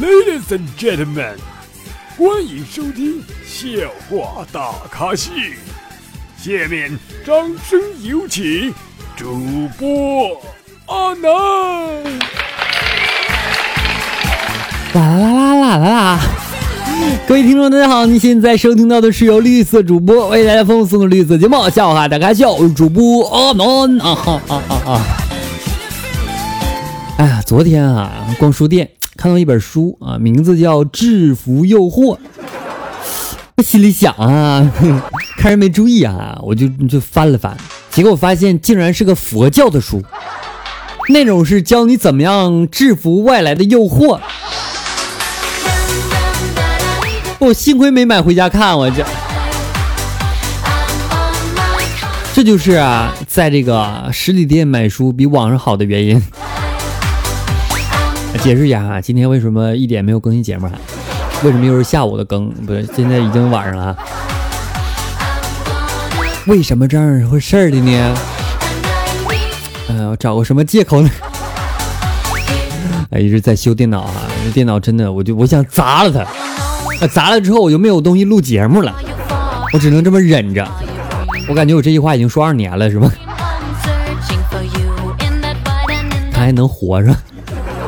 Ladies and gentlemen，欢迎收听笑话大咖秀。下面掌声有请主播阿南。啦啦啦啦啦啦！各位听众，大家好，你现在收听到的是由绿色主播为大家奉送的绿色节目《笑话大咖秀》，主播阿南啊哈啊啊啊！哎呀，昨天啊，逛书店看到一本书啊，名字叫《制服诱惑》，我 心里想啊，看人没注意啊，我就就翻了翻，结果我发现竟然是个佛教的书，内容是教你怎么样制服外来的诱惑。我幸亏没买回家看，我这，这就是啊，在这个实体店买书比网上好的原因。解释一下啊，今天为什么一点没有更新节目？为什么又是下午的更？不是，现在已经晚上了。为什么这样回事儿的呢？哎我找个什么借口呢？哎，一直在修电脑啊，这电脑真的，我就我想砸了它。砸了之后我就没有东西录节目了，我只能这么忍着。我感觉我这句话已经说二年了，是吧？他还能活着。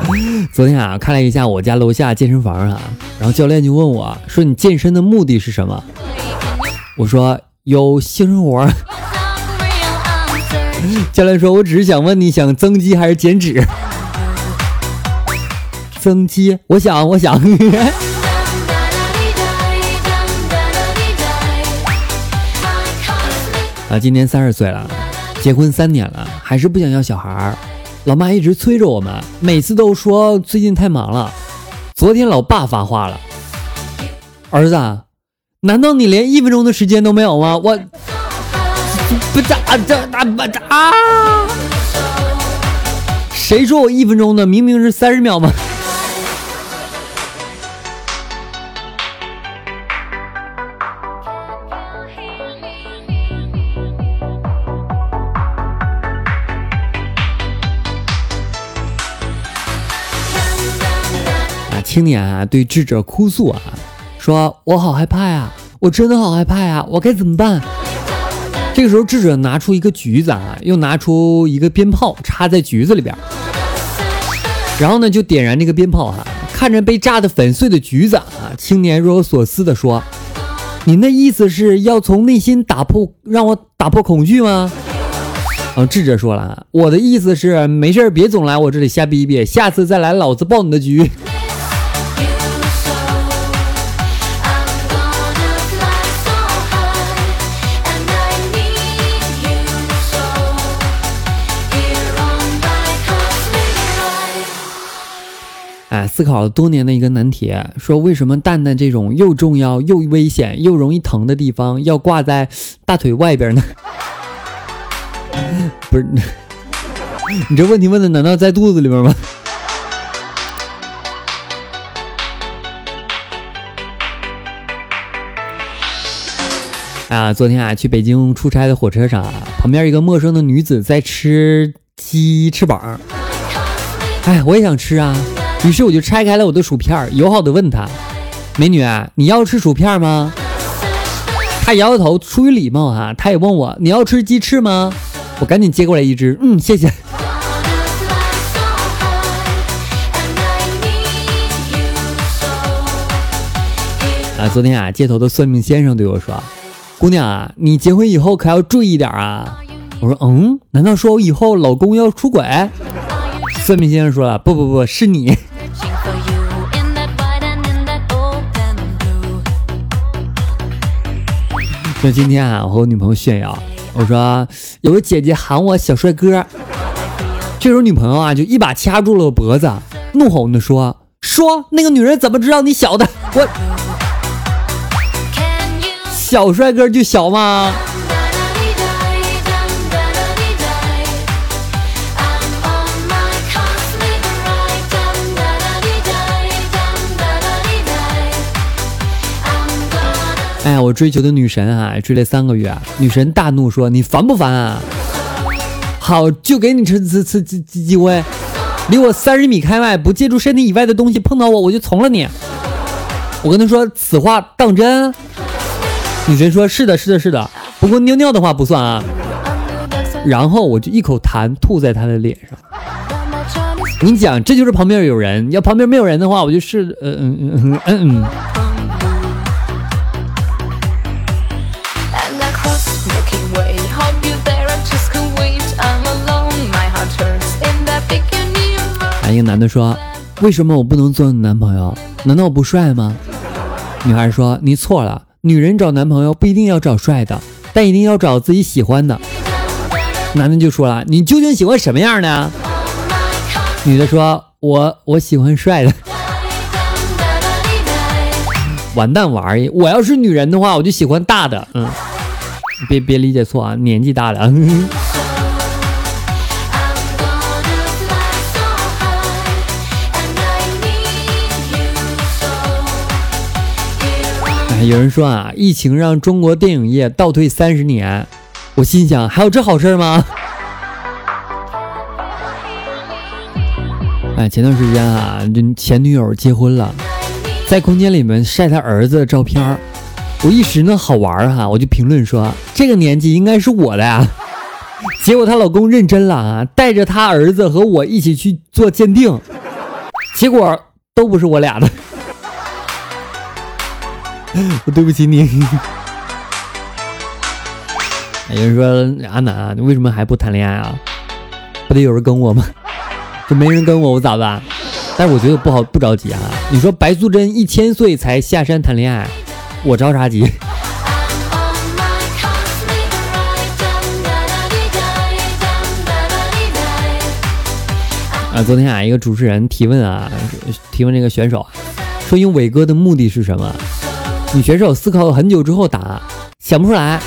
昨天啊，看了一下我家楼下健身房啊，然后教练就问我说：“你健身的目的是什么？”我说：“有性生活。”教练说：“我只是想问你想增肌还是减脂？”增肌，我想，我想。啊，今年三十岁了，结婚三年了，还是不想要小孩儿。老妈一直催着我们，每次都说最近太忙了。昨天老爸发话了：“儿子，难道你连一分钟的时间都没有吗？”我不咋这咋不咋？谁说我一分钟的？明明是三十秒吗？青年啊，对智者哭诉啊，说：“我好害怕呀，我真的好害怕呀，我该怎么办？”这个时候，智者拿出一个橘子啊，又拿出一个鞭炮插在橘子里边，然后呢，就点燃这个鞭炮哈。看着被炸得粉碎的橘子啊，青年若有所思的说：“您的意思是要从内心打破，让我打破恐惧吗？”啊，智者说了：“我的意思是，没事别总来我这里瞎逼逼，下次再来，老子爆你的局。”思考了多年的一个难题，说为什么蛋蛋这种又重要又危险又容易疼的地方要挂在大腿外边呢？不是，你这问题问的难道在肚子里边吗？啊，昨天啊去北京出差的火车上啊，旁边一个陌生的女子在吃鸡翅膀，哎，我也想吃啊。于是我就拆开了我的薯片，友好的问她：“美女，你要吃薯片吗？”她摇摇头，出于礼貌啊，她也问我：“你要吃鸡翅吗？”我赶紧接过来一只，嗯，谢谢。啊，昨天啊，街头的算命先生对我说：“姑娘啊，你结婚以后可要注意点啊。”我说：“嗯，难道说我以后老公要出轨？”算命先生说了：“不不不，是你。”那今天啊，我和我女朋友炫耀，我说有个姐姐喊我小帅哥，这时候女朋友啊就一把掐住了我脖子，怒吼的说：“说那个女人怎么知道你小的？我小帅哥就小吗？”哎呀，我追求的女神啊，追了三个月，女神大怒说：“你烦不烦啊？好，就给你吃次次机机会。”离我三十米开外，不借助身体以外的东西碰到我，我就从了你。我跟她说此话当真？女神说是的，是的，是的。不过尿尿的话不算啊。然后我就一口痰吐在他的脸上。你讲，这就是旁边有人。要旁边没有人的话，我就是嗯嗯嗯嗯嗯。一个男的说：“为什么我不能做你男朋友？难道我不帅吗？”女孩说：“你错了，女人找男朋友不一定要找帅的，但一定要找自己喜欢的。”男的就说了：“你究竟喜欢什么样的？”女的说：“我我喜欢帅的。”完蛋玩意！我要是女人的话，我就喜欢大的。嗯，别别理解错啊，年纪大的。有人说啊，疫情让中国电影业倒退三十年。我心想，还有这好事吗？哎，前段时间啊，这前女友结婚了，在空间里面晒她儿子的照片我一时呢好玩哈，我就评论说这个年纪应该是我的呀。结果她老公认真了啊，带着他儿子和我一起去做鉴定，结果都不是我俩的。我对不起你。有人说阿南，啊你为什么还不谈恋爱啊？不得有人跟我吗？就没人跟我，我咋办？但是我觉得不好，不着急啊。你说白素贞一千岁才下山谈恋爱，我着啥急？啊，昨天啊，一个主持人提问啊，提问这个选手，说用伟哥的目的是什么？女选手思考了很久之后答，想不出来。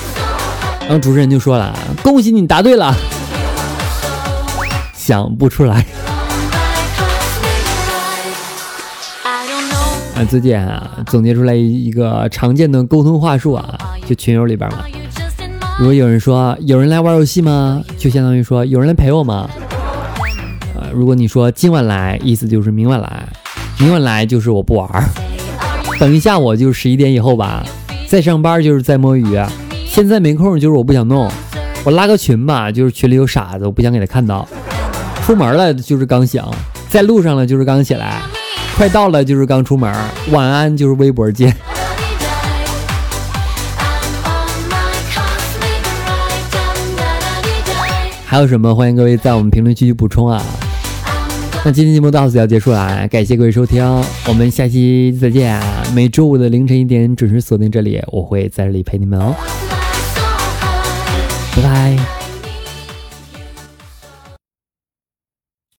然后主持人就说了：“恭喜你答对了，想不出来。”啊，最近啊，总结出来一个常见的沟通话术啊，就群友里边嘛。如果有人说有人来玩游戏吗？就相当于说有人来陪我吗？呃，如果你说今晚来，意思就是明晚来，明晚来就是我不玩。等一下，我就十一点以后吧。在上班就是在摸鱼，现在没空就是我不想弄。我拉个群吧，就是群里有傻子，我不想给他看到。出门了就是刚醒，在路上了就是刚起来，快到了就是刚出门。晚安就是微博见。还有什么？欢迎各位在我们评论区去补充啊。那今天节目到此要结束了，感谢各位收听，我们下期再见。每周五的凌晨一点准时锁定这里，我会在这里陪你们哦，拜拜。